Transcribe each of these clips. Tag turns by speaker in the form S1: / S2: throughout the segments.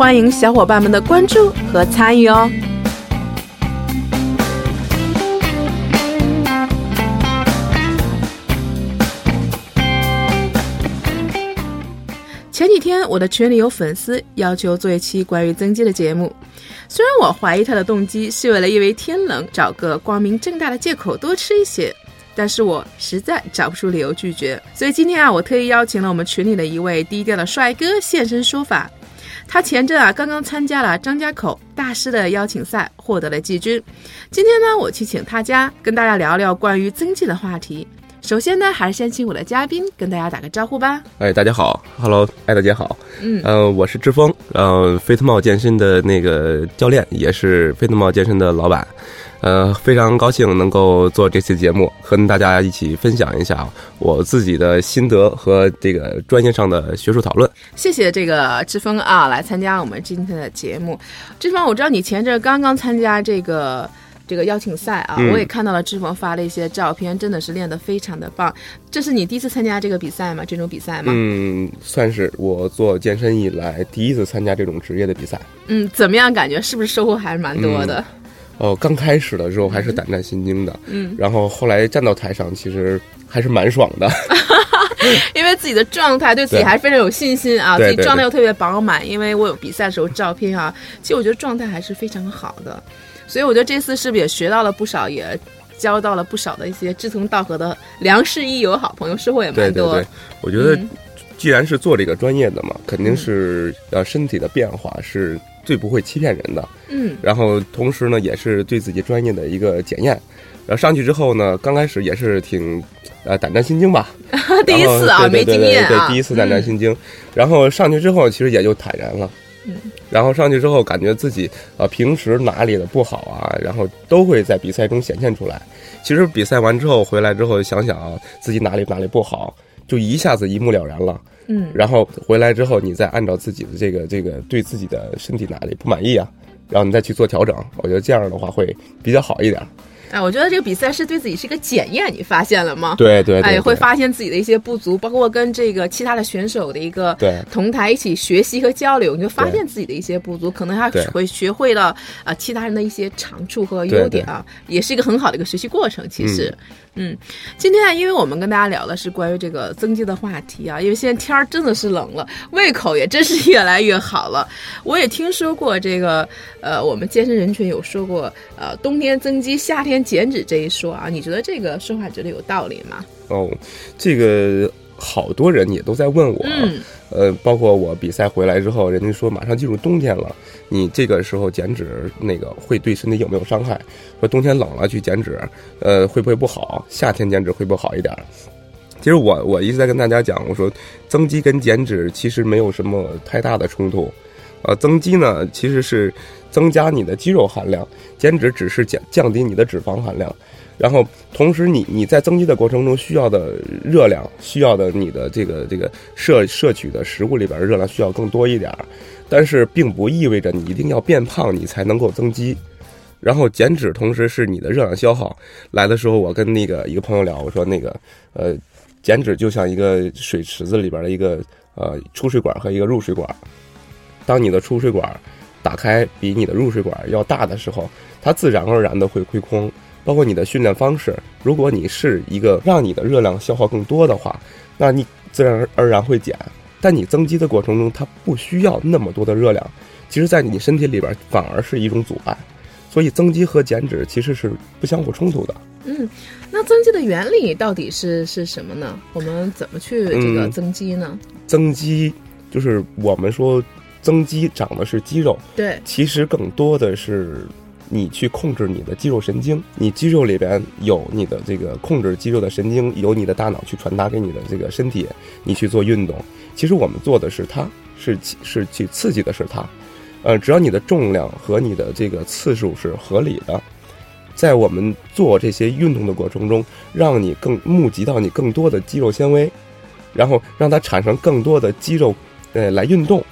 S1: 欢迎小伙伴们的关注和参与哦。前几天我的群里有粉丝要求做一期关于增肌的节目，虽然我怀疑他的动机是为了因为天冷找个光明正大的借口多吃一些，但是我实在找不出理由拒绝。所以今天啊，我特意邀请了我们群里的一位低调的帅哥现身说法。他前阵啊刚刚参加了张家口大师的邀请赛，获得了季军。今天呢，我去请他家跟大家聊聊关于增肌的话题。首先呢，还是先请我的嘉宾跟大家打个招呼吧。
S2: 哎，大家好，Hello，艾大姐好，
S1: 嗯
S2: 呃，我是志峰，呃，飞特茂健身的那个教练，也是飞特茂健身的老板，呃，非常高兴能够做这期节目，和大家一起分享一下我自己的心得和这个专业上的学术讨论。
S1: 谢谢这个志峰啊，来参加我们今天的节目。志峰，我知道你前阵刚刚参加这个这个邀请赛啊，
S2: 嗯
S1: 我也看到了志鹏发了一些照片，真的是练得非常的棒。这是你第一次参加这个比赛吗？这种比赛吗？
S2: 嗯，算是我做健身以来第一次参加这种职业的比赛。
S1: 嗯，怎么样？感觉是不是收获还是蛮多的？
S2: 哦，刚开始的时候还是胆战心惊的，
S1: 嗯，
S2: 然后后来站到台上，其实还是蛮爽的。
S1: 因为自己的状态对自己还是非常有信心啊，自己状态又特别饱满。因为我有比赛的时候照片啊，其实我觉得状态还是非常好的，所以我觉得这次是不是也学到了不少，也交到了不少的一些志同道合的良师益友好朋友，收获也蛮多。
S2: 对，我觉得
S1: 嗯
S2: 既然是做这个专业的嘛，肯定是呃身体的变化是最不会欺骗人的，
S1: 嗯
S2: 然后同时呢也是对自己专业的一个检验。然后上去之后呢，刚开始也是挺呃胆战心惊吧，
S1: 第一次啊，没经验啊，
S2: 对，第一次胆战心惊。然后上去之后，其实也就坦然了。
S1: 嗯。
S2: 然后上去之后，感觉自己呃平时哪里的不好啊，然后都会在比赛中显现出来。其实比赛完之后回来之后，想想啊，自己哪里哪里不好，就一下子一目了然了。
S1: 嗯，
S2: 然后回来之后，你再按照自己的这个这个对自己的身体哪里不满意啊，然后你再去做调整。我觉得这样的话会比较好一点。
S1: 哎，我觉得这个比赛是对自己是一个检验，你发现了吗？
S2: 对对对
S1: 哎，会发现自己的一些不足，包括跟这个其他的选手的一个
S2: 对
S1: 同台一起学习和交流，你就发现自己的一些不足，可能还
S2: 对
S1: 会学会了啊、呃其他人的一些长处和优点啊，也是一个很好的一个学习过程。其实，嗯嗯今天啊，因为我们跟大家聊的是关于这个增肌的话题啊，因为现在天儿真的是冷了，胃口也真是越来越好了。我也听说过这个，呃，我们健身人群有说过，呃，冬天增肌，夏天减脂这一说啊，你觉得这个说法觉得有道理吗？
S2: 哦，这个好多人也都在问我，
S1: 嗯
S2: 呃，包括我比赛回来之后，人家说马上进入冬天了，你这个时候减脂那个会对身体有没有伤害？说冬天冷了去减脂，呃，会不会不好？夏天减脂会不会好一点？其实我我一直在跟大家讲，我说增肌跟减脂其实没有什么太大的冲突，呃，增肌呢其实是增加你的肌肉含量，减脂只是减降低你的脂肪含量。然后，同时你你在增肌的过程中需要的热量，需要的你的这个这个摄摄取的食物里边的热量需要更多一点，但是并不意味着你一定要变胖你才能够增肌。然后减脂同时是你的热量消耗。来的时候，我跟那个一个朋友聊，我说那个呃，减脂就像一个水池子里边的一个呃出水管和一个入水管。当你的出水管打开比你的入水管要大的时候，它自然而然的会亏空。包括你的训练方式，如果你是一个让你的热量消耗更多的话，那你自然而然会减。但你增肌的过程中，它不需要那么多的热量，其实，在你身体里边反而是一种阻碍。所以，增肌和减脂其实是不相互冲突的。
S1: 嗯，那增肌的原理到底是是什么呢？我们怎么去这个
S2: 嗯
S1: 增肌呢？
S2: 增肌就是我们说增肌长的是肌肉，
S1: 对，
S2: 其实更多的是你去控制你的肌肉神经，你肌肉里边有你的这个控制肌肉的神经，由你的大脑去传达给你的这个身体，你去做运动。其实我们做的是它，是是去刺激的是它，呃，只要你的重量和你的这个次数是合理的，在我们做这些运动的过程中，让你更募集到你更多的肌肉纤维，然后让它产生更多的肌肉，呃，来运动，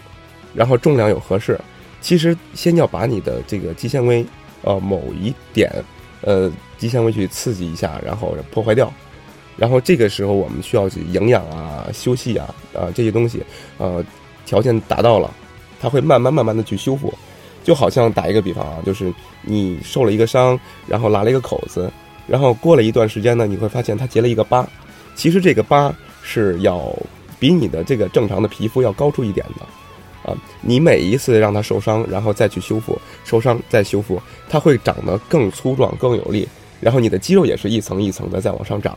S2: 然后重量又合适。其实先要把你的这个肌纤维，呃，某一点，呃，肌纤维去刺激一下，然后破坏掉，然后这个时候我们需要去营养啊、休息啊啊这些东西，呃，条件达到了。它会慢慢慢慢的去修复，就好像打一个比方啊，就是你受了一个伤，然后拉了一个口子，然后过了一段时间呢，你会发现它结了一个疤。其实这个疤是要比你的这个正常的皮肤要高出一点的，啊，你每一次让它受伤，然后再去修复，受伤再修复，它会长得更粗壮、更有力，然后你的肌肉也是一层一层的在往上长。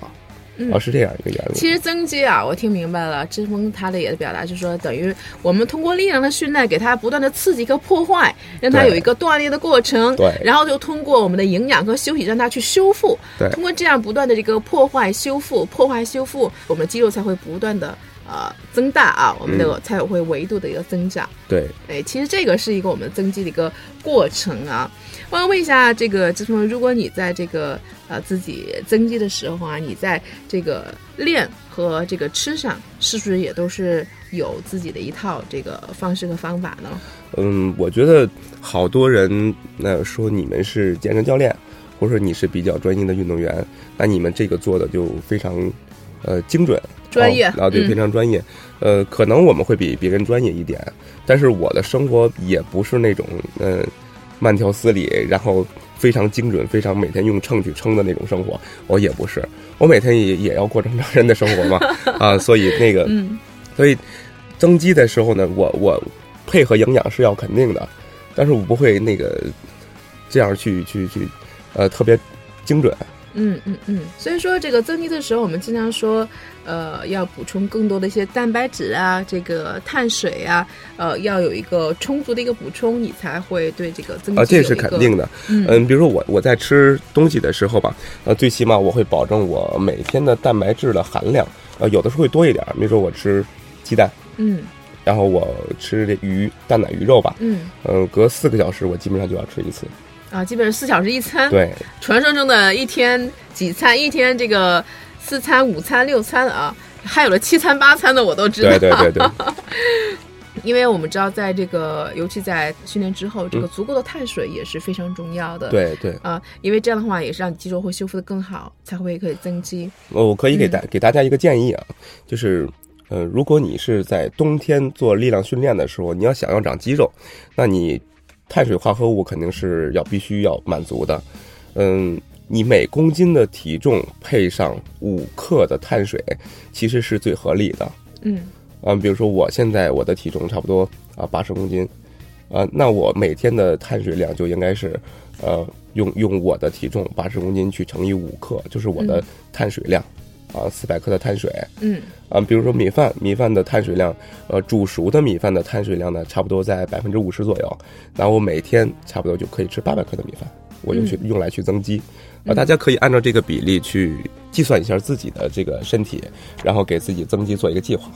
S2: 哦，是这样一个原理。
S1: 其实增肌啊，我听明白了。志峰他的也表达就是说，等于我们通过力量的训练，给他不断的刺激和破坏，让他有一个锻炼的过程。
S2: 对。
S1: 然后就通过我们的营养和休息，让他去修复。
S2: 对。
S1: 通过这样不断的这个破坏、修复、破坏、修复，我们的肌肉才会不断的呃增大啊，我们的才会维度的一个增长。
S2: 对。
S1: 哎，其实这个是一个我们增肌的一个过程啊。我想问一下，这个志峰，如果你在这个呃自己增肌的时候啊，你在这个练和这个吃上，是不是也都是有自己的一套这个方式和方法呢？
S2: 嗯，我觉得好多人那说你们是健身教练，或者说你是比较专业的运动员，那你们这个做的就非常呃精准、
S1: 专业
S2: 啊，对，非常专业。呃，可能我们会比别人专业一点，但是我的生活也不是那种嗯。慢条斯理，然后非常精准，非常每天用秤去称的那种生活，我也不是，我每天也也要过正常人的生活嘛，啊，所以那个，所以增肌的时候呢，我我配合营养是要肯定的，但是我不会那个这样去去去，呃，特别精准。
S1: 嗯嗯嗯，所以说这个增肌的时候，我们经常说，呃，要补充更多的一些蛋白质啊，这个碳水啊，呃，要有一个充足的一个补充，你才会对这个增肌
S2: 啊，这是肯定的。嗯，比如说我我在吃东西的时候吧，呃，最起码我会保证我每天的蛋白质的含量，呃，有的时候会多一点，比如说我吃鸡蛋，
S1: 嗯，
S2: 然后我吃这鱼蛋奶鱼肉吧，
S1: 嗯，
S2: 嗯，隔四个小时我基本上就要吃一次。
S1: 啊，基本上四小时一餐。
S2: 对，
S1: 传说中的一天几餐？一天这个四餐、五餐、六餐啊，还有了七餐、八餐的，我都知道。
S2: 对对对对。
S1: 因为我们知道，在这个尤其在训练之后，这个足够的碳水也是非常重要的。
S2: 对对。
S1: 啊，因为这样的话也是让肌肉会修复的更好，才会可以增肌。
S2: 我可以给大给大家一个建议啊，就是呃，如果你是在冬天做力量训练的时候，你要想要长肌肉，那你。碳水化合物肯定是要必须要满足的，嗯，你每公斤的体重配上五克的碳水，其实是最合理的。
S1: 嗯，
S2: 啊，比如说我现在我的体重差不多啊八十公斤，啊，那我每天的碳水量就应该是，呃，用用我的体重八十公斤去乘以五克，就是我的碳水量。啊，四百克的碳水，
S1: 嗯，
S2: 啊，比如说米饭，米饭的碳水量，呃，煮熟的米饭的碳水量呢，差不多在百分之五十左右。那我每天差不多就可以吃八百克的米饭，我就去用来去增肌。啊，大家可以按照这个比例去计算一下自己的这个身体，然后给自己增肌做一个计划。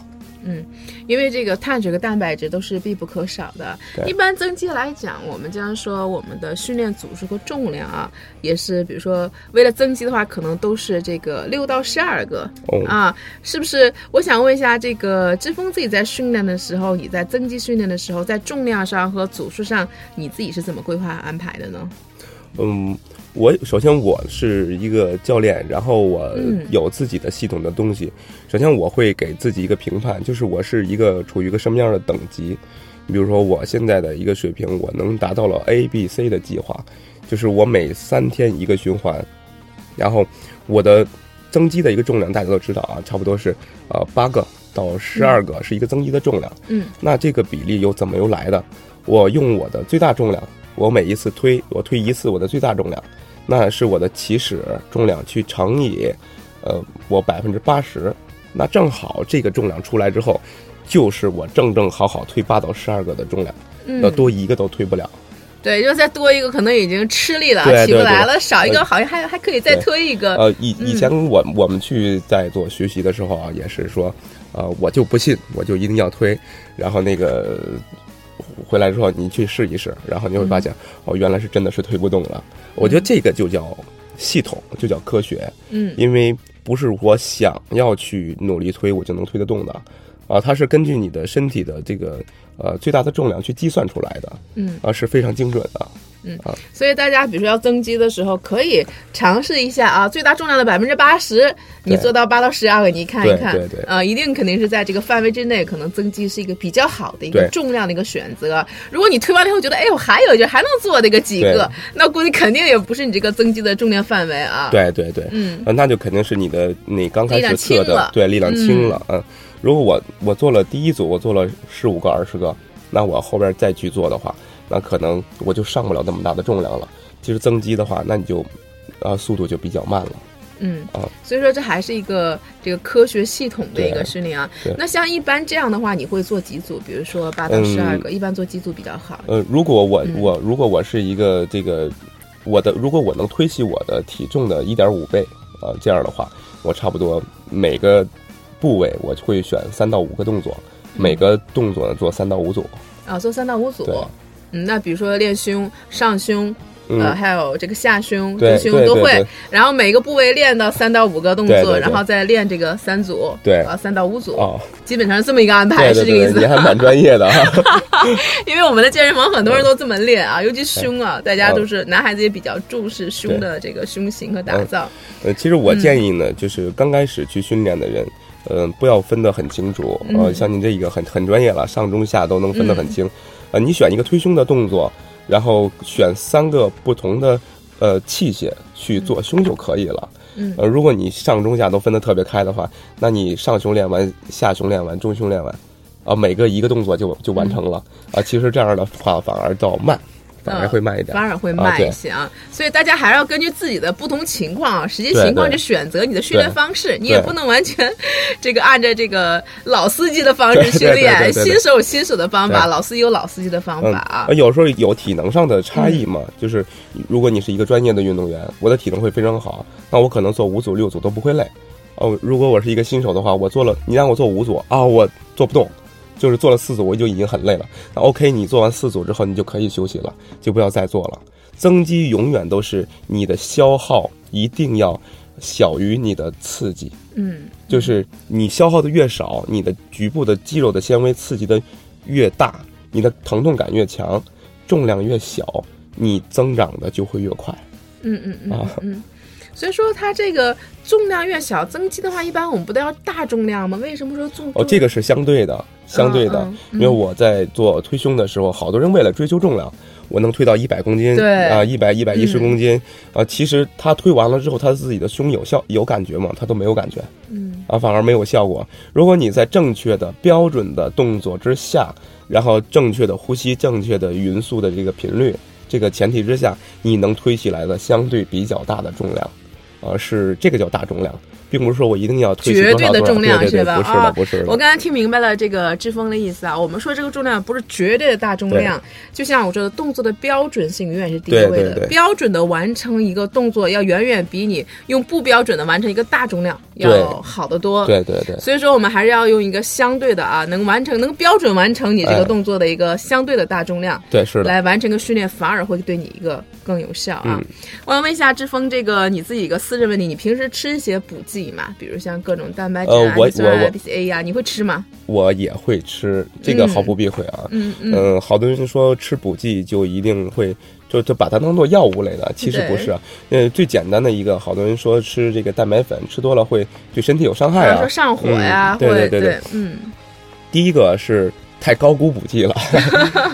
S1: 嗯，因为这个碳水和蛋白质都是必不可少的。一般增肌来讲，我们经常说我们的训练组数和重量啊，也是比如说为了增肌的话，可能都是这个六到十二个啊，是不是？我想问一下，这个志峰自己在训练的时候，你在增肌训练的时候，在重量上和组数上，你自己是怎么规划安排的呢？
S2: 嗯。我首先我是一个教练，然后我有自己的系统的东西。首先我会给自己一个评判，就是我是一个处于一个什么样的等级。比如说我现在的一个水平，我能达到了 A、B、C 的计划，就是我每三天一个循环，然后我的增肌的一个重量大家都知道啊，差不多是呃八个到十二个是一个增肌的重量。
S1: 嗯，
S2: 那这个比例又怎么由来的？我用我的最大重量，我每一次推，我推一次我的最大重量。那是我的起始重量去乘以，呃，我百分之八十，那正好这个重量出来之后，就是我正正好好推八到十二个的重量，要多一个都推不了。
S1: 对，就再多一个可能已经吃力了，起不来了；少一个好像还还可以再推一个。
S2: 呃，以以前我我们去在做学习的时候啊，也是说，呃，我就不信，我就一定要推，然后那个回来之后你去试一试，然后你会发现、哦，原来是真的是推不动了。我觉得这个就叫系统，就叫科学，
S1: 嗯。
S2: 因为不是我想要去努力推我就能推得动的，啊，它是根据你的身体的这个呃最大的重量去计算出来的，
S1: 嗯，
S2: 啊是非常精准的。
S1: 所以大家比如说要增肌的时候，可以尝试一下啊，最大重量的百分之八十，你做到八到十二个，你看一看，
S2: 对对对。
S1: 啊、一定肯定是在这个范围之内，可能增肌是一个比较好的一个重量的一个选择。如果你推完了以后觉得，哎，我还有一劲，还能做那个几个，那估计肯定也不是你这个增肌的重量范围啊。，
S2: 对对对，
S1: 嗯。
S2: 呃那就肯定是你的你刚开始测的对力量轻了，嗯。如果我我做了第一组，我做了十五个、二十个，那我后边再去做的话，那可能我就上不了那么大的重量了。其实增肌的话，那你就，啊，速度就比较慢了。
S1: 嗯
S2: 啊，
S1: 所以说这还是一个这个科学系统的一个训练啊。那像一般这样的话，你会做几组？比如说八到十二个，一般做几组比较好？
S2: 呃，如果我
S1: 嗯
S2: 我如果我是一个这个我的，如果我能推起我的体重的一点五倍，呃，这样的话，我差不多每个部位我会选三到五个动作，每个动作呢做三到五组。
S1: 啊，做三到五组
S2: 对。
S1: 嗯，那比如说练胸、上胸，
S2: 嗯
S1: 呃，还有这个下胸、
S2: 对
S1: 胸都会然后每个部位练到三到五个动作，然后再练这个三组，
S2: 对
S1: 啊，三到五组，
S2: 哦，
S1: 基本上是这么一个安排，是这个意思。
S2: 你还蛮专业的哈。
S1: 因为我们的健身房很多人都这么练啊，尤其胸啊，大家
S2: 嗯
S1: 都是男孩子也比较重视胸的这个胸型和打造。
S2: 呃，其实我建议呢，就是刚开始去训练的人，嗯、不要分得很清楚。呃，
S1: 嗯
S2: 像您这一个很很专业了，上中下都能分得很清。呃，你选一个推胸的动作，然后选三个不同的呃器械去做胸就可以了。
S1: 嗯
S2: 呃，如果你上中下都分得特别开的话，那你上胸练完，下胸练完，中胸练完，啊、每个一个动作就就完成了。啊、其实这样的话反而倒慢，反而会慢一点。
S1: 反而会
S2: 啊
S1: 慢一些啊，所以大家还是要根据自己的不同情况啊、实际情况去选择你的训练方式。你也不能完全这个按照这个老司机的方式
S2: 对对对
S1: 训练，新手有新手的方法，老司机有老司机的方
S2: 嗯
S1: 法啊
S2: 呃。有时候有体能上的差异嘛，就是如果你是一个专业的运动员，我的体能会非常好，那我可能做五组六组都不会累。哦，如果我是一个新手的话，我做了，你让我做五组啊，我做不动，就是做了四组我就已经很累了。那 OK，你做完四组之后，你就可以休息了，就不要再做了。增肌永远都是你的消耗一定要小于你的刺激，
S1: 嗯，
S2: 就是你消耗的越少，你的局部的肌肉的纤维刺激的越大，你的疼痛感越强，重量越小，你增长的就会越快。
S1: 嗯嗯嗯
S2: 啊
S1: 嗯。所以说，它这个重量越小，增肌的话，一般我们不都要大重量吗？为什么说重？
S2: 哦，这个是相对的，相对的，
S1: 嗯嗯
S2: 因为我在做推胸的时候，好多人为了追求重量，我能推到一百公斤，
S1: 对
S2: 啊，一百一百一十
S1: 嗯
S2: 公斤，啊，其实他推完了之后，他自己的胸有效有感觉吗？他都没有感觉，
S1: 嗯
S2: 啊，反而没有效果。如果你在正确的标准的动作之下，然后正确的呼吸、正确的匀速的这个频率，这个前提之下，你能推起来的相对比较大的重量，啊，是这个叫大重量，并不是说我一定要推
S1: 绝对的重量是吧？
S2: 不是的，
S1: 啊
S2: 不是的。
S1: 我刚才听明白了这个志峰的意思啊。我们说这个重量不是绝对的大重量，就像我说的，动作的标准性永远是第一位的。标准的完成一个动作，要远远比你用不标准的完成一个大重量要好得多。
S2: 对对对。
S1: 所以说，我们还是要用一个相对的啊，能完成、能标准完成你这个
S2: 哎
S1: 动作的一个相对的大重量，
S2: 对，是的，
S1: 来完成个训练，反而会对你一个更有效啊。
S2: 嗯
S1: 我想问一下志峰，这个你自己一个私人问题，你平时吃一些补剂吗？比如像各种蛋白质啊、
S2: 呃我
S1: 氨基酸啊你会吃吗？
S2: 我也会吃，这个毫不避讳啊。
S1: 嗯嗯
S2: 嗯，好多人说吃补剂就一定会就就把它当做药物类的，其实不是啊。呃，最简单的一个，好多人说吃这个蛋白粉吃多了会对身体有伤害啊
S1: 说。上火呀，
S2: 嗯对对对对
S1: 嗯
S2: 第一个是太高估补剂了，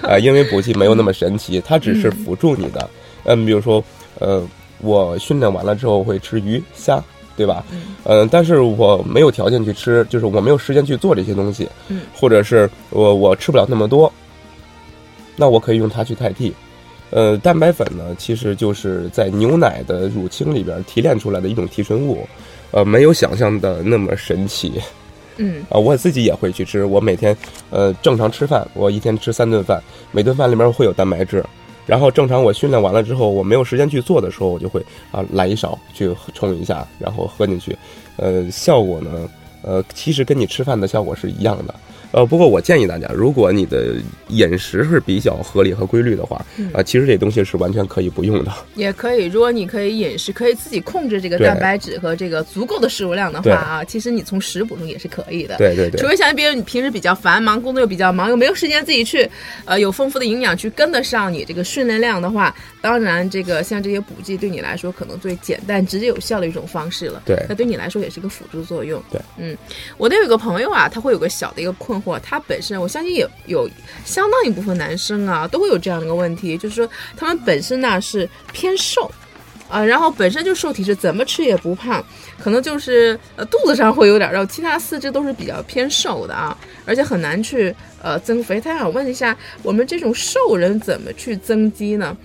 S2: 啊，因为补剂没有那么神奇，它只是辅助你的。嗯，比如说，呃，我训练完了之后会吃鱼虾。对吧？嗯、但是我没有条件去吃，就是我没有时间去做这些东西，
S1: 嗯，
S2: 或者是我我吃不了那么多，那我可以用它去代替。呃，蛋白粉呢，其实就是在牛奶的乳清里边提炼出来的一种提纯物，呃，没有想象的那么神奇。
S1: 嗯
S2: 啊，我自己也会去吃。我每天呃正常吃饭，我一天吃三顿饭，每顿饭里面会有蛋白质。然后正常我训练完了之后，我没有时间去做的时候，我就会啊来一勺去冲一下，然后喝进去。呃，效果呢，呃，其实跟你吃饭的效果是一样的。呃，不过我建议大家，如果你的饮食是比较合理和规律的话，啊、其实这东西是完全可以不用的。
S1: 也可以，如果你可以饮食，可以自己控制这个蛋白质和这个足够的摄入量的话啊，其实你从食补中也是可以的。
S2: 对对对
S1: 除非像比如，你平时比较繁忙，工作又比较忙，又没有时间自己去，呃，有丰富的营养去跟得上你这个训练量的话，当然这个像这些补剂对你来说可能最简单、直接有效的一种方式了。
S2: 对
S1: 那对你来说也是个辅助作用。
S2: 对，
S1: 嗯，我那有个朋友啊，他会有个小的一个困惑，他本身我相信也有相当一部分男生啊都会有这样的一个问题，就是说他们本身呢是偏瘦。啊，然后本身就瘦体质，怎么吃也不胖，可能就是呃肚子上会有点肉，其他四肢都是比较偏瘦的啊，而且很难去呃增肥。他想问一下，我们这种瘦人怎么去增肌呢？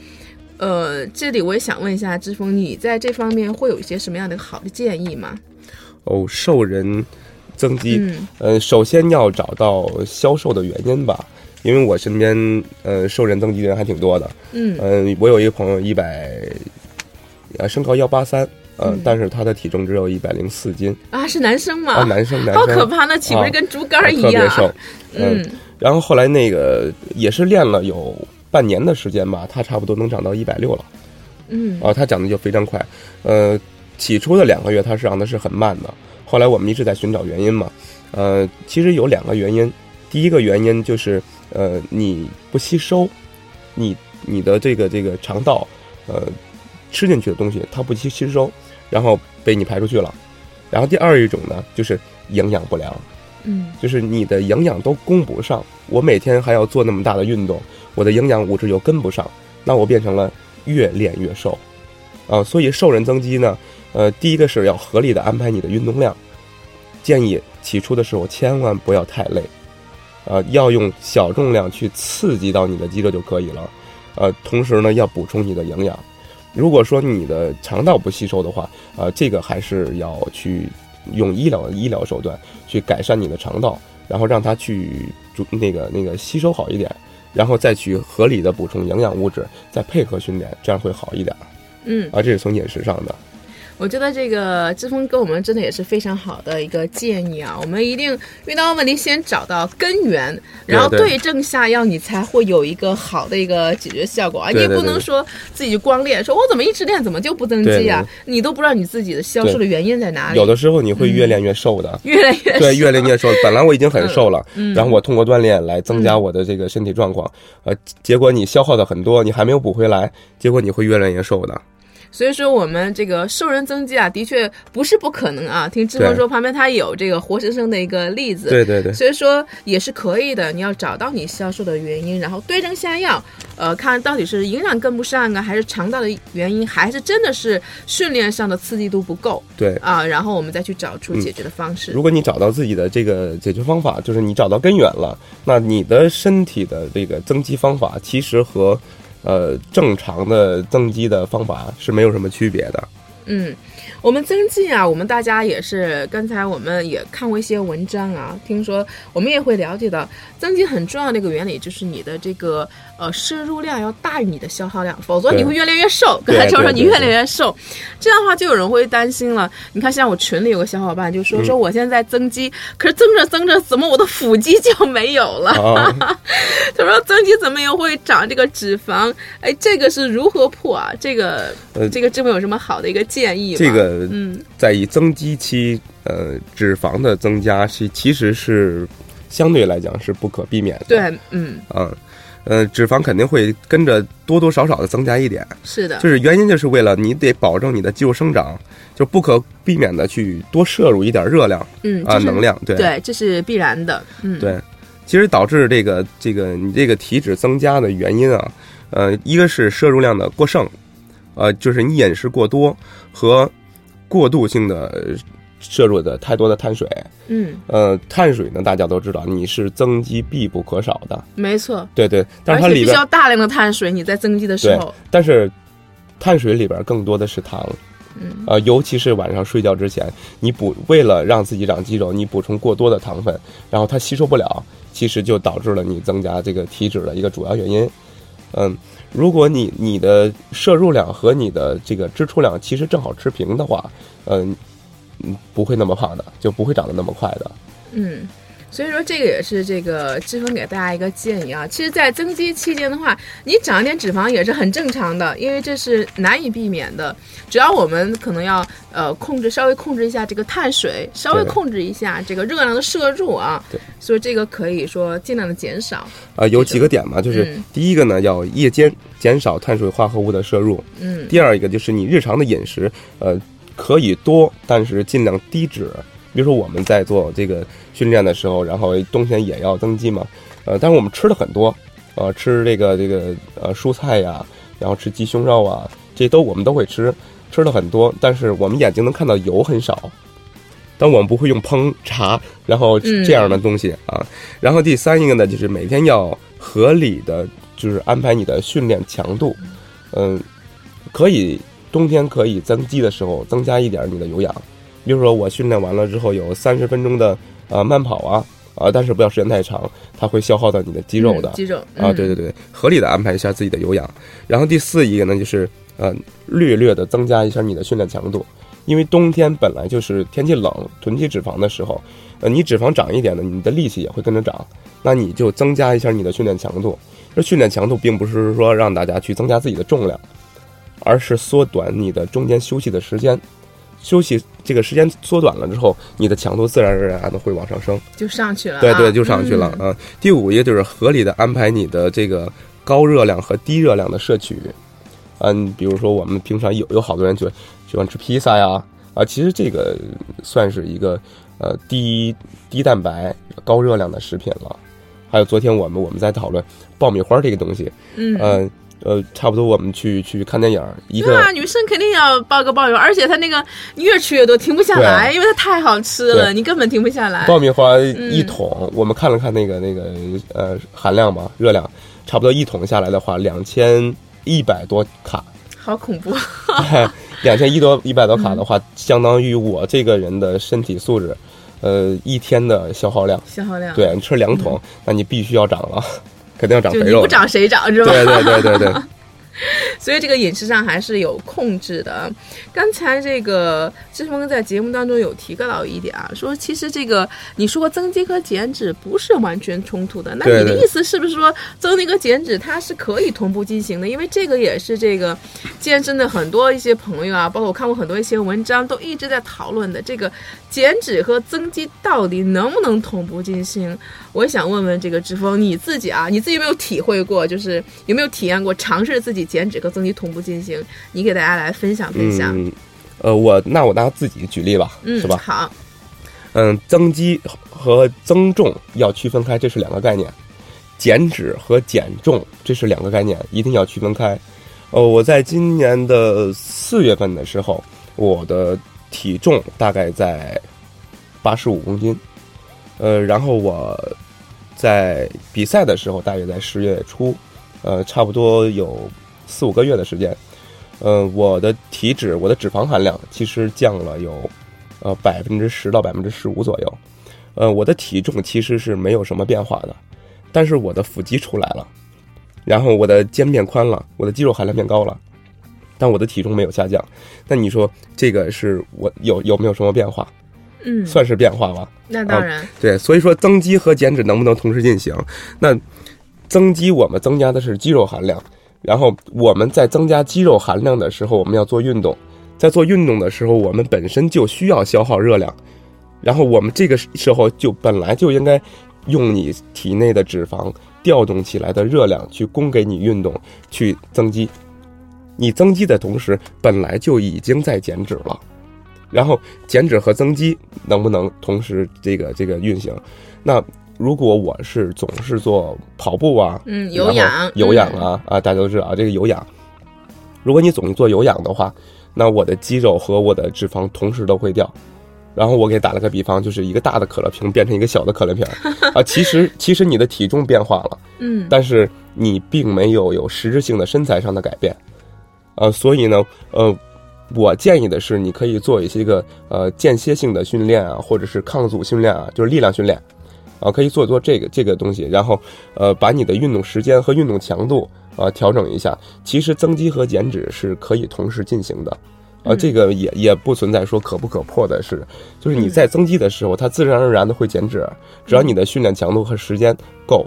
S1: 呃，这里我也想问一下志峰，你在这方面会有一些什么样的好的建议吗？
S2: 哦，瘦人增肌，
S1: 嗯
S2: 呃，首先要找到消瘦的原因吧，因为我身边呃瘦人增肌的人还挺多的。
S1: 嗯
S2: 嗯、我有一个朋友一百，呃，身高幺八三，呃，
S1: 嗯
S2: 但是他的体重只有一百零四斤
S1: 啊，是男生吗？
S2: 啊，男生男生，
S1: 好可怕，那岂不是
S2: 啊
S1: 跟竹竿儿一
S2: 特别
S1: 样？
S2: 瘦，
S1: 嗯
S2: 然后后来那个也是练了有半年的时间吧，他差不多能长到一百六了。
S1: 嗯
S2: 啊，他长得就非常快。呃，起初的两个月他是长得是很慢的，后来我们一直在寻找原因嘛。呃，其实有两个原因，第一个原因就是呃你不吸收，你你的这个这个肠道呃吃进去的东西它不吸吸收，然后被你排出去了。然后第二一种呢就是营养不良，
S1: 嗯
S2: 就是你的营养都供不上，我每天还要做那么大的运动，我的营养物质又跟不上，那我变成了越练越瘦，啊，所以瘦人增肌呢，呃，第一个是要合理的安排你的运动量，建议起初的时候千万不要太累，呃，要用小重量去刺激到你的肌肉就可以了，呃，同时呢要补充你的营养。如果说你的肠道不吸收的话，呃，这个还是要去用医疗医疗手段去改善你的肠道，然后让它去主那个那个吸收好一点，然后再去合理的补充营养物质，再配合训练，这样会好一点。
S1: 嗯，
S2: 啊，这是从饮食上的。
S1: 我觉得这个志峰给我们真的也是非常好的一个建议啊！我们一定遇到问题先找到根源，然后
S2: 对
S1: 对症下药，你才会有一个好的一个解决效果啊！你不能说自己光练，说我怎么一直练怎么就不增肌啊？你都不知道你自己的消瘦的原因在哪里。
S2: 有的时候你会越练越瘦的，
S1: 越来越
S2: 对，越练越瘦。本来我已经很瘦了，
S1: 嗯
S2: 然后我通过锻炼来增加我的这个身体状况，呃，结果你消耗的很多，你还没有补回来，结果你会越练越瘦的。
S1: 所以说，我们这个瘦人增肌啊，的确不是不可能啊。听志峰说，旁边他有这个活生生的一个例子，
S2: 对对对，
S1: 所以说也是可以的。你要找到你消瘦的原因，然后对症下药，呃，看到底是营养跟不上啊，还是肠道的原因，还是真的是训练上的刺激度不够
S2: 对。
S1: 啊？然后我们再去找出解决的方式。
S2: 如果你找到自己的这个解决方法，就是你找到根源了，那你的身体的这个增肌方法其实和呃正常的增肌的方法是没有什么区别的。
S1: 嗯，我们增肌啊，我们大家也是，刚才我们也看过一些文章啊，听说我们也会了解到，增肌很重要的一个原理就是你的这个呃摄入量要大于你的消耗量，否则你会越来越瘦。刚
S2: 对
S1: 才就说
S2: 对对
S1: 你越来越瘦，这样的话就有人会担心了。你看，像我群里有个小伙伴就说、
S2: 嗯
S1: 说我现在增肌，可是增着增着，怎么我的腹肌就没有了？
S2: 啊，
S1: 他说增肌怎么也会长这个脂肪？哎，这个是如何破啊？这个、
S2: 呃
S1: 这个这边有什么好的一个建议吗？
S2: 这个
S1: 嗯
S2: 在于增肌期，呃，脂肪的增加是其实是相对来讲是不可避免的。
S1: 对，嗯，
S2: 啊，呃，脂肪肯定会跟着多多少少的增加一点，
S1: 是的，
S2: 就是原因就是为了你得保证你的肌肉生长，就不可避免的去多摄入一点热量
S1: 嗯，
S2: 啊、能量，对。
S1: 对，这是必然的，嗯，，
S2: 对。其实导致这个这个你这个体脂增加的原因啊，呃，一个是摄入量的过剩，呃，就是你饮食过多和过度性的摄入的太多的碳水，
S1: 嗯，
S2: 呃，碳水呢大家都知道，你是增肌必不可少的，
S1: 没错，
S2: 对对，但是它里边
S1: 要大量的碳水，你在增肌的时候，，
S2: 但是碳水里边更多的是糖，
S1: 嗯，
S2: 呃，尤其是晚上睡觉之前，你补为了让自己长肌肉，你补充过多的糖分，然后它吸收不了，其实就导致了你增加这个体脂的一个主要原因。嗯，如果你你的摄入量和你的这个支出量其实正好持平的话，嗯、嗯，不会那么胖的，就不会长得那么快的。
S1: 嗯，所以说这个也是这个志峰给大家一个建议啊。其实，在增肌期间的话，你长一点脂肪也是很正常的，因为这是难以避免的。只要我们可能要呃控制，稍微控制一下这个碳水，稍微控制一下这个热量的摄入啊。
S2: 对，
S1: 所以这个可以说尽量的减少。
S2: 啊、有几个点嘛，就是
S1: 嗯
S2: 第一个呢，要夜间减少碳水化合物的摄入；
S1: 嗯
S2: 第二一个就是你日常的饮食，呃，可以多，但是尽量低脂。比如说我们在做这个训练的时候，然后冬天也要增肌嘛，呃，但是我们吃的很多，呃，吃这个这个呃蔬菜呀，然后吃鸡胸肉啊，这都我们都会吃，吃的很多，但是我们眼睛能看到油很少。但我们不会用烹炸，然后
S1: 嗯
S2: 这样的东西啊。然后第三一个呢，就是每天要合理的，就是安排你的训练强度。嗯，可以冬天可以增肌的时候增加一点你的有氧，比如说我训练完了之后有三十分钟的呃慢跑啊啊，但是不要时间太长，它会消耗到你的肌肉的
S1: 嗯、肌肉
S2: 啊。对对对，合理的安排一下自己的有氧。然后第四一个呢，就是呃略略的增加一下你的训练强度。因为冬天本来就是天气冷，囤积脂肪的时候，呃，你脂肪长一点呢，你的力气也会跟着长，那你就增加一下你的训练强度。这训练强度并不是说让大家去增加自己的重量，而是缩短你的中间休息的时间。休息这个时间缩短了之后，你的强度自然而然的会往上升。
S1: 就上去了啊。
S2: 对对，就上去了
S1: 嗯
S2: 啊。第五一个就是合理的安排你的这个高热量和低热量的摄取。嗯，比如说我们平常有有好多人就喜欢吃披萨呀，啊，其实这个算是一个呃低低蛋白高热量的食品了。还有昨天我们我们在讨论爆米花这个东西，
S1: 嗯。
S2: 呃呃，差不多我们去去看电影，一个
S1: 对啊，女生肯定要爆个爆米花，而且它那个你越吃越多，停不下来，因为它太好吃了，你根本停不下来。
S2: 爆米花一桶，我们看了看那个那个呃含量嘛，热量，差不多一桶下来的话，两千一百多卡，
S1: 好恐怖！
S2: 两千一多一百多卡的话，相当于我这个人的身体素质，呃，一天的消耗量。
S1: 消耗量。
S2: 对你吃两桶，那你必须要长了，肯定要长肥肉
S1: 你不。长谁长是吧？
S2: 对对对对对，
S1: 所以这个饮食上还是有控制的。刚才这个志峰在节目当中有提到一点啊，说其实这个你说增肌和减脂不是完全冲突的，那你的意思是不是说增肌和减脂它是可以同步进行的？因为这个也是这个健身的很多一些朋友啊，包括我看过很多一些文章都一直在讨论的这个减脂和增肌到底能不能同步进行？我也想问问这个志峰，你自己啊，你自己有没有体会过，就是有没有体验过尝试自己减脂和增肌同步进行？你给大家来分享分享。
S2: 嗯，呃，我那我拿自己举例吧，
S1: 嗯，
S2: 是吧？
S1: 好，
S2: 嗯，增肌和增重要区分开，这是两个概念；减脂和减重这是两个概念，一定要区分开。呃，我在今年的四月份的时候，我的体重大概在八十五公斤，呃，然后我在比赛的时候，大约在十月初，呃，差不多有四五个月的时间，呃，我的体脂，我的脂肪含量其实降了有呃百分之十到百分之十五左右，呃，我的体重其实是没有什么变化的，但是我的腹肌出来了，然后我的肩变宽了，我的肌肉含量变高了，但我的体重没有下降。那你说这个是我有有没有什么变化？
S1: 嗯，
S2: 算是变化吧。
S1: 那当然，
S2: 对，所以说增肌和减脂能不能同时进行？那增肌我们增加的是肌肉含量，然后我们在增加肌肉含量的时候，我们要做运动，在做运动的时候，我们本身就需要消耗热量，然后我们这个时候就本来就应该用你体内的脂肪调动起来的热量去供给你运动去增肌。你增肌的同时，本来就已经在减脂了。然后减脂和增肌能不能同时这个这个运行？那如果我是总是做跑步啊，
S1: 嗯，有氧，
S2: 有氧啊、啊，大家都知道啊，这个有氧。如果你总是做有氧的话，那我的肌肉和我的脂肪同时都会掉。然后我给打了个比方，就是一个大的可乐瓶变成一个小的可乐瓶 啊，其实其实你的体重变化了，
S1: 嗯，
S2: 但是你并没有有实质性的身材上的改变，呃，所以呢，呃，我建议的是，你可以做一些个呃间歇性的训练啊，或者是抗阻训练啊，就是力量训练，啊，可以做做这个这个东西，然后呃把你的运动时间和运动强度啊调整一下。其实增肌和减脂是可以同时进行的，啊，这个也也不存在说可不可破的事，就是你在增肌的时候，它自然而然的会减脂，只要你的训练强度和时间够，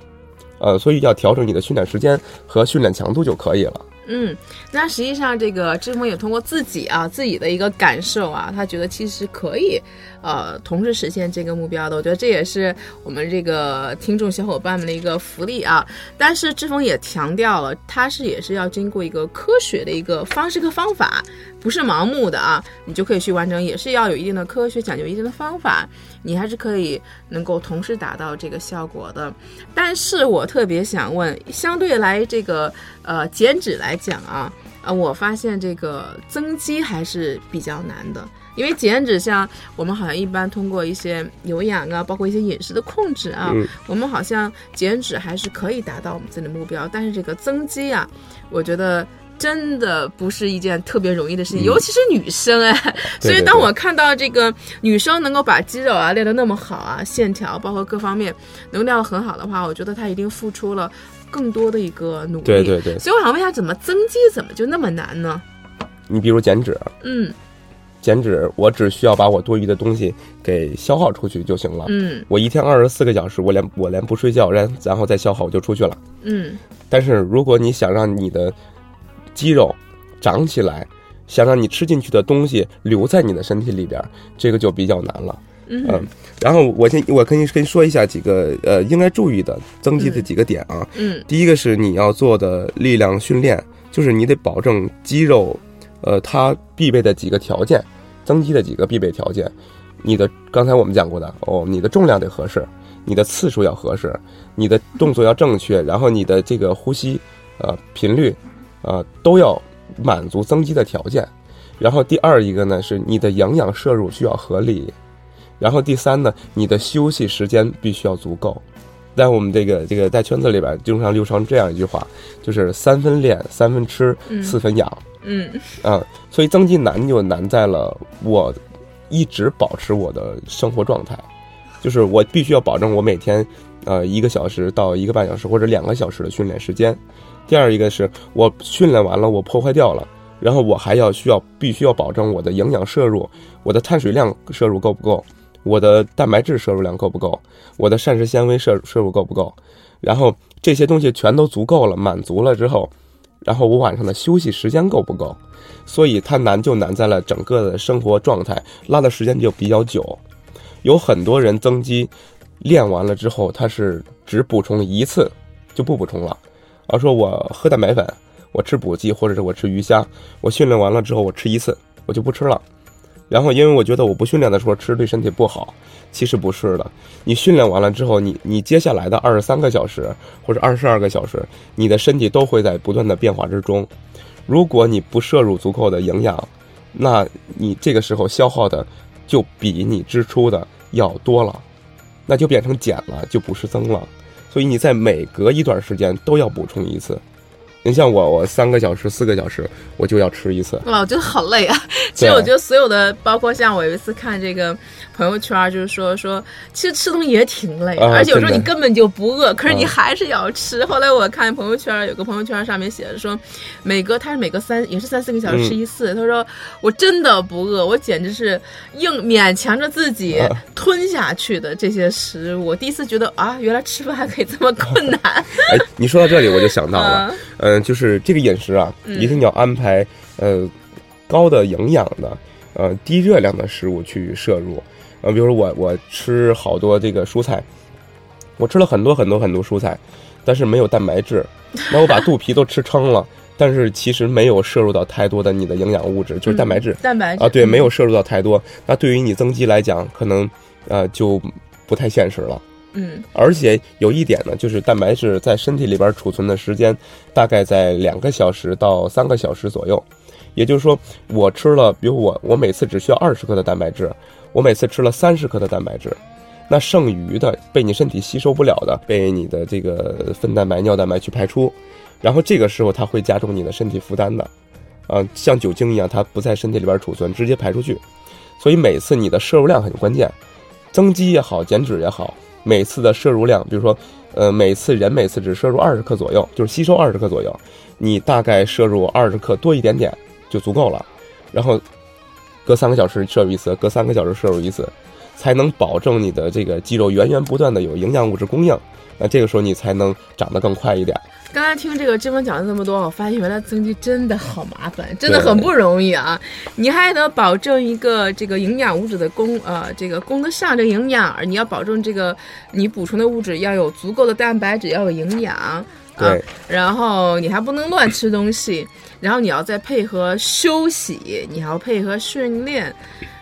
S2: 呃，所以要调整你的训练时间和训练强度就可以了。
S1: 嗯，那实际上这个志峰也通过自己啊自己的一个感受啊，他觉得其实可以，呃，同时实现这个目标的。我觉得这也是我们这个听众小伙伴们的一个福利啊。但是志峰也强调了，他是也是要经过一个科学的一个方式和方法，不是盲目的啊，你就可以去完成，也是要有一定的科学，讲究一定的方法，你还是可以能够同时达到这个效果的。但是我特别想问，相对来这个呃减脂来讲啊，呃，我发现这个增肌还是比较难的，因为减脂像我们好像一般通过一些有氧啊，包括一些饮食的控制啊，
S2: 嗯
S1: 我们好像减脂还是可以达到我们自己的目标，但是这个增肌啊，我觉得。真的不是一件特别容易的事情，
S2: 嗯
S1: 尤其是女生哎。所以当我看到这个女生能够把肌肉啊练得那么好啊，线条包括各方面能练得很好的话，我觉得她一定付出了更多的一个努力。
S2: 对对对，
S1: 所以我想问一下，怎么增肌怎么就那么难呢？
S2: 你比如减脂，
S1: 嗯
S2: 减脂我只需要把我多余的东西给消耗出去就行了。
S1: 嗯
S2: 我一天二十四个小时，我连我连不睡觉，然然后再消耗我就出去了。
S1: 嗯
S2: 但是如果你想让你的肌肉长起来，想让你吃进去的东西留在你的身体里边，这个就比较难了。
S1: 嗯
S2: 嗯，然后我先我跟你跟你说一下几个呃应该注意的增肌的几个点啊。
S1: 嗯
S2: 第一个是你要做的力量训练，就是你得保证肌肉，呃，它必备的几个条件，增肌的几个必备条件。你的刚才我们讲过的哦，你的重量得合适，你的次数要合适，你的动作要正确，然后你的这个呼吸，呃，频率，呃，都要满足增肌的条件。然后第二一个呢是你的营养摄入需要合理，然后第三呢，你的休息时间必须要足够。在我们这个这个在圈子里边，经常流传这样一句话，就是三分练，三分吃，
S1: 嗯
S2: 四分养。
S1: 嗯
S2: 啊、所以增肌难就难在了我一直保持我的生活状态，就是我必须要保证我每天呃一个小时到一个半小时或者两个小时的训练时间。第二一个是我训练完了，我破坏掉了，然后我还要需要必须要保证我的营养摄入，我的碳水量摄入够不够，我的蛋白质摄入量够不够，我的膳食纤维摄摄入够不够，然后这些东西全都足够了，满足了之后，然后我晚上的休息时间够不够？所以它难就难在了整个的生活状态拉的时间就比较久。有很多人增肌练完了之后，他是只补充一次就不补充了，而说我喝蛋白粉，我吃补剂或者是我吃鱼虾，我训练完了之后我吃一次，我就不吃了。然后因为我觉得我不训练的时候吃对身体不好，其实不是的。你训练完了之后，你你接下来的二十三个小时或者二十二个小时，你的身体都会在不断的变化之中。如果你不摄入足够的营养，那你这个时候消耗的就比你支出的要多了，那就变成减了，就不是增了。所以你在每隔一段时间都要补充一次。你像我，我三个小时、四个小时我就要吃一次。
S1: 哇，我觉得好累啊！其实我觉得所有的，包括像我有一次看这个朋友圈，就是说说，其实吃东西也挺累，
S2: 啊
S1: 而且有时候你根本就不饿，可是你
S2: 啊
S1: 还是要吃。后来我看朋友圈，有个朋友圈上面写着说，每隔他是每隔三也是三四个小时吃一次。他说我真的不饿，我简直是硬勉强着自己
S2: 啊
S1: 吞下去的这些食物。我第一次觉得啊，原来吃饭还可以这么困难。
S2: 哎，你说到这里我就想到了，
S1: 嗯
S2: 嗯、就是这个饮食啊，
S1: 嗯
S2: 一定要安排呃高的营养的呃低热量的食物去摄入。呃，比如说我我吃好多这个蔬菜，我吃了很多很多很多蔬菜，但是没有蛋白质，那我把肚皮都吃撑了，但是其实没有摄入到太多的你的营养物质，就是蛋白质。
S1: 蛋白质
S2: 啊，对，没有摄入到太多，那对于你增肌来讲，可能呃就不太现实了。
S1: 嗯
S2: 而且有一点呢，就是蛋白质在身体里边储存的时间大概在两个小时到三个小时左右。也就是说，我吃了，比如我我每次只需要二十克的蛋白质，我每次吃了三十克的蛋白质，那剩余的被你身体吸收不了的，被你的这个粪蛋白、尿蛋白去排出，然后这个时候它会加重你的身体负担的，啊、像酒精一样，它不在身体里边储存，直接排出去。所以每次你的摄入量很关键，增肌也好，减脂也好，每次的摄入量，比如说，呃，每次人每次只摄入二十克左右，就是吸收二十克左右，你大概摄入二十克多一点点就足够了。然后隔三个小时摄入一次，隔三个小时摄入一次，才能保证你的这个肌肉源源不断的有营养物质供应。那这个时候你才能长得更快一点。
S1: 刚才听这个志峰讲了这么多，我发现原来增肌真的好麻烦，真的很不容易啊！你还得保证一个这个营养物质的供，呃，这个供得上这个营养，你要保证这个你补充的物质要有足够的蛋白质，要有营养。
S2: 对，
S1: 然后你还不能乱吃东西，然后你要再配合休息，你还要配合训练。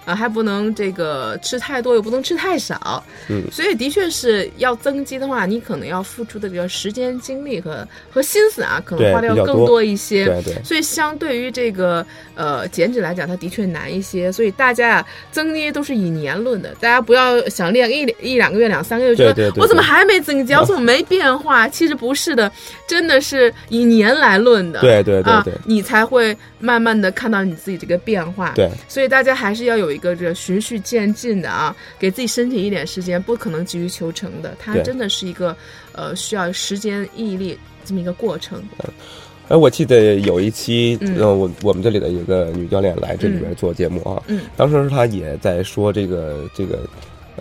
S1: 啊，还不能这个吃太多，又不能吃太少，
S2: 嗯，
S1: 所以的确是要增肌的话，你可能要付出的这个时间、精力和和心思啊，可能花的要更多一些，
S2: 对对。
S1: 所以相对于这个呃减脂来讲，它的确难一些。所以大家啊，增肌都是以年论的，大家不要想练一一两个月、两三个月，觉得我怎么还没增肌，我怎么没变化？其实不是的，真的是以年来论的，
S2: 对对对对，
S1: 你才会慢慢的看到你自己这个变化。
S2: 对，
S1: 所以大家还是要有一。一个这循序渐进的啊，给自己身体一点时间，不可能急于求成的。它真的是一个呃需要时间毅力这么一个过程。
S2: 哎，我记得有一期，嗯，我我们这里的一个女教练来这里边做节目啊，
S1: 嗯，
S2: 当时她也在说这个这个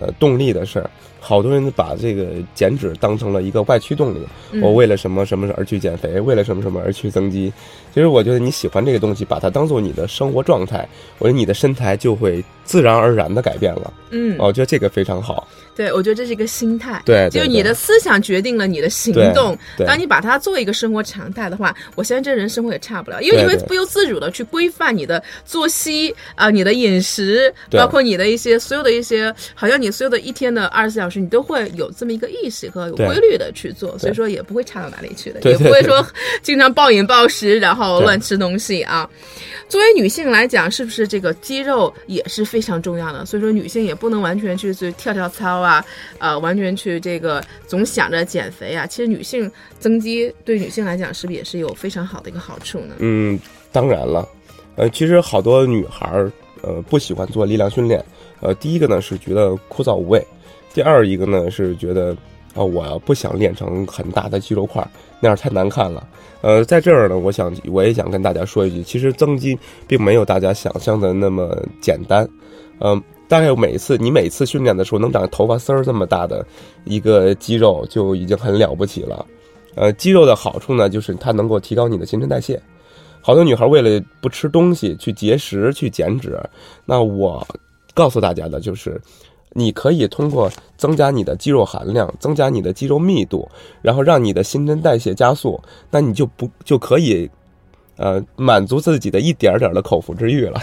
S2: 呃动力的事儿。好多人把这个减脂当成了一个外驱动力，我为了什么什么而去减肥，为了什么什么而去增肌。其实我觉得你喜欢这个东西，把它当做你的生活状态，我觉得你的身材就会自然而然的改变了。
S1: 嗯，
S2: 我觉得这个非常好。
S1: 对，我觉得这是一个心态。
S2: 对，
S1: 就是你的思想决定了你的行动。当你把它作为一个生活常态的话，我相信这人生活也差不了，因为你会不由自主的去规范你的作息啊，你的饮食，包括你的一些所有的一些，好像你所有的一天的二十四小时，你都会有这么一个意识和有规律的去做，所以说也不会差到哪里去的，也不会说经常暴饮暴食，然后乱吃东西啊。作为女性来讲，是不是这个肌肉也是非常重要的？所以说女性也不能完全去去跳跳操啊，呃，完全去这个总想着减肥啊。其实女性增肌对女性来讲，是不是也是有非常好的一个好处呢？
S2: 嗯，当然了，呃，其实好多女孩儿呃不喜欢做力量训练，呃，第一个呢是觉得枯燥无味，第二一个呢是觉得啊，我不想练成很大的肌肉块，那样太难看了。呃，在这儿呢，我想我也想跟大家说一句，其实增肌并没有大家想象的那么简单。嗯，大概每次你每次训练的时候能长头发丝儿这么大的一个肌肉就已经很了不起了。呃，肌肉的好处呢，就是它能够提高你的新陈代谢。好多女孩为了不吃东西去节食去减脂，那我告诉大家的就是。你可以通过增加你的肌肉含量，增加你的肌肉密度，然后让你的新陈代谢加速，那你就不就可以，呃，满足自己的一点点的口腹之欲了。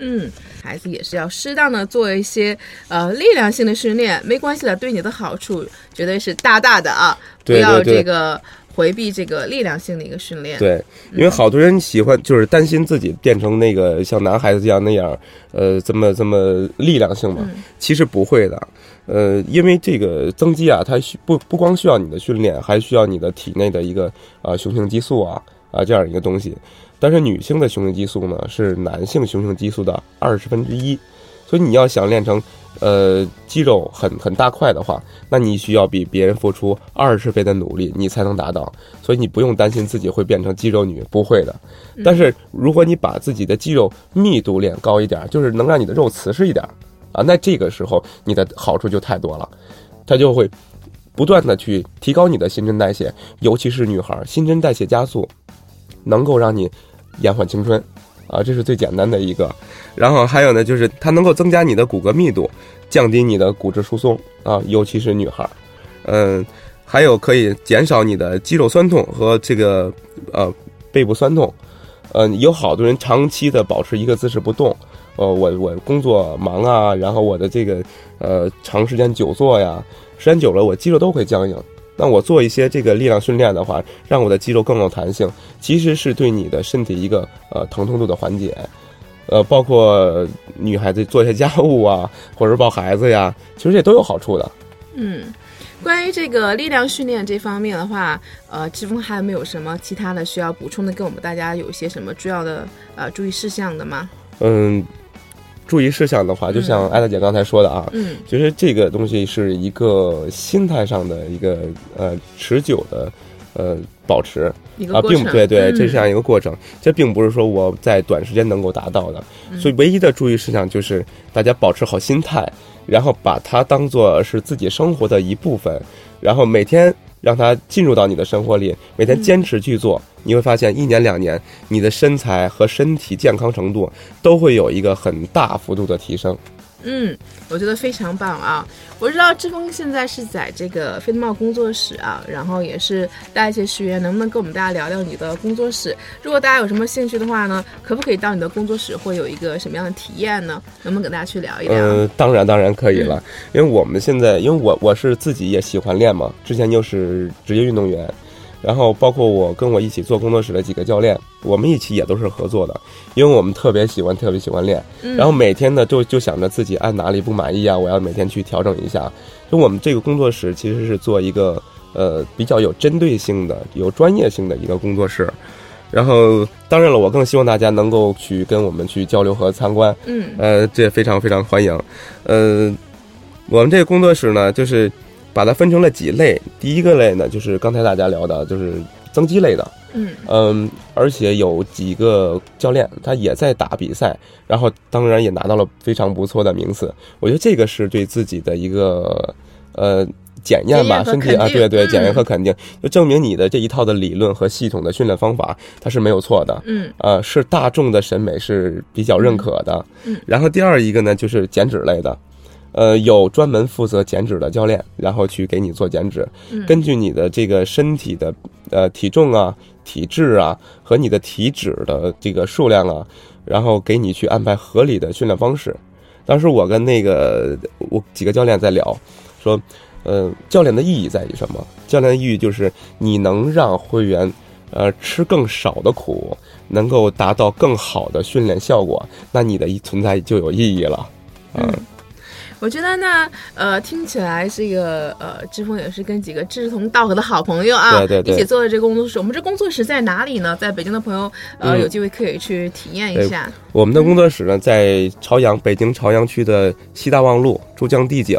S1: 嗯，孩子也是要适当的做一些呃力量性的训练，没关系的，对你的好处绝对是大大的啊！不要这个。回避这个力量性的一个训练，
S2: 对，因为好多人喜欢，就是担心自己变成那个像男孩子一样那样，呃，这么这么力量性嘛。其实不会的，呃，因为这个增肌啊，它需不不光需要你的训练，还需要你的体内的一个啊雄性激素啊啊这样一个东西。但是女性的雄性激素呢，是男性雄性激素的二十分之一，所以你要想练成。呃，肌肉很很大块的话，那你需要比别人付出二十倍的努力，你才能达到。所以你不用担心自己会变成肌肉女，不会的。但是如果你把自己的肌肉密度练高一点，就是能让你的肉瓷实一点啊，那这个时候你的好处就太多了，它就会不断的去提高你的新陈代谢，尤其是女孩，新陈代谢加速，能够让你延缓青春。啊，这是最简单的一个，然后还有呢，就是它能够增加你的骨骼密度，降低你的骨质疏松啊，尤其是女孩儿，嗯，还有可以减少你的肌肉酸痛和这个呃背部酸痛，嗯，有好多人长期的保持一个姿势不动，呃，我我工作忙啊，然后我的这个呃长时间久坐呀，时间久了我肌肉都会僵硬。那我做一些这个力量训练的话，让我的肌肉更有弹性，其实是对你的身体一个呃疼痛度的缓解，呃，包括女孩子做一些家务啊，或者抱孩子呀，其实这都有好处的。
S1: 嗯，关于这个力量训练这方面的话，呃，志峰还有没有什么其他的需要补充的？跟我们大家有一些什么重要的呃注意事项的吗？
S2: 嗯。注意事项的话，就像艾大姐刚才说的啊，
S1: 嗯，
S2: 其实这个东西是一个心态上的一个呃持久的呃保持啊，并对对，这是这
S1: 样。
S2: 一个过程。这并不是说我在短时间能够达到的，
S1: 嗯。
S2: 所以唯一的注意事项就是大家保持好心态，然后把它当做是自己生活的一部分，然后每天让它进入到你的生活里，每天坚持去做，你会发现一年两年，你的身材和身体健康程度都会有一个很大幅度的提升。
S1: 嗯，我觉得非常棒啊！我知道志峰现在是在这个飞利茂工作室啊，然后也是带一些学员，能不能跟我们大家聊聊你的工作室？如果大家有什么兴趣的话呢，可不可以到你的工作室，会有一个什么样的体验呢？能不能跟大家去聊一聊？
S2: 嗯，当然当然可以了，因为我们现在，因为我我是自己也喜欢练嘛，之前又是职业运动员，然后包括我跟我一起做工作室的几个教练，我们一起也都是合作的，因为我们特别喜欢特别喜欢练，
S1: 嗯
S2: 然后每天呢就就想着自己按哪里不满意啊，我要每天去调整一下。就我们这个工作室其实是做一个呃比较有针对性的、有专业性的一个工作室。然后，当然了，我更希望大家能够去跟我们去交流和参观，
S1: 嗯
S2: 呃，这非常非常欢迎。呃，我们这个工作室呢，就是把它分成了几类。第一个类呢，就是刚才大家聊的，就是增肌类的。
S1: 嗯
S2: 嗯，而且有几个教练他也在打比赛，然后当然也拿到了非常不错的名次。我觉得这个是对自己的一个呃检验吧，身体啊，对对，
S1: 嗯
S2: 检验和肯定，就证明你的这一套的理论和系统的训练方法它是没有错的。
S1: 嗯
S2: 呃，是大众的审美是比较认可的。
S1: 嗯
S2: 然后第二一个呢，就是减脂类的，呃，有专门负责减脂的教练，然后去给你做减脂，
S1: 嗯
S2: 根据你的这个身体的呃体重啊、体质啊和你的体脂的这个数量啊，然后给你去安排合理的训练方式。当时我跟那个我几个教练在聊，说，呃，教练的意义在于什么？教练的意义就是你能让会员，呃，吃更少的苦，能够达到更好的训练效果，那你的存在就有意义了。啊、
S1: 嗯我觉得呢，呃，听起来这个呃，志峰也是跟几个志同道合的好朋友啊，
S2: 对对对
S1: 一起做的这个工作室。我们这工作室在哪里呢？在北京的朋友，呃，
S2: 嗯
S1: 有机会可以去体验一下。
S2: 我们的工作室呢，在朝阳，北京朝阳区的西大望路珠江帝景，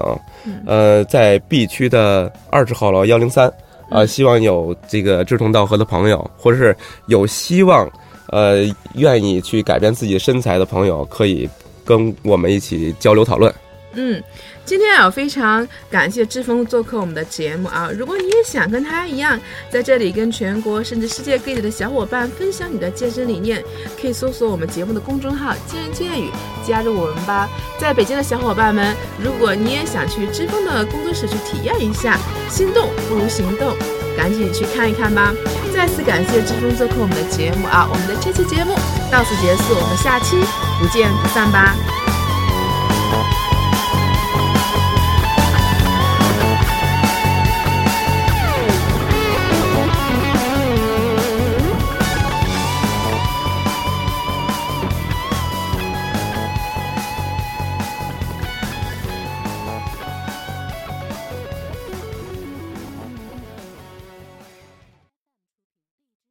S2: 呃，在 B 区的二十号楼幺零三。呃，希望有这个志同道合的朋友，或者是有希望，呃，愿意去改变自己身材的朋友，可以跟我们一起交流讨论。
S1: 嗯，今天啊，非常感谢志峰做客我们的节目啊！如果你也想跟他一样，在这里跟全国甚至世界各地的小伙伴分享你的健身理念，可以搜索我们节目的公众号“健人健语”，加入我们吧。在北京的小伙伴们，如果你也想去志峰的工作室去体验一下，心动不如行动，赶紧去看一看吧！再次感谢志峰做客我们的节目啊！我们的这期节目到此结束，我们下期不见不散吧！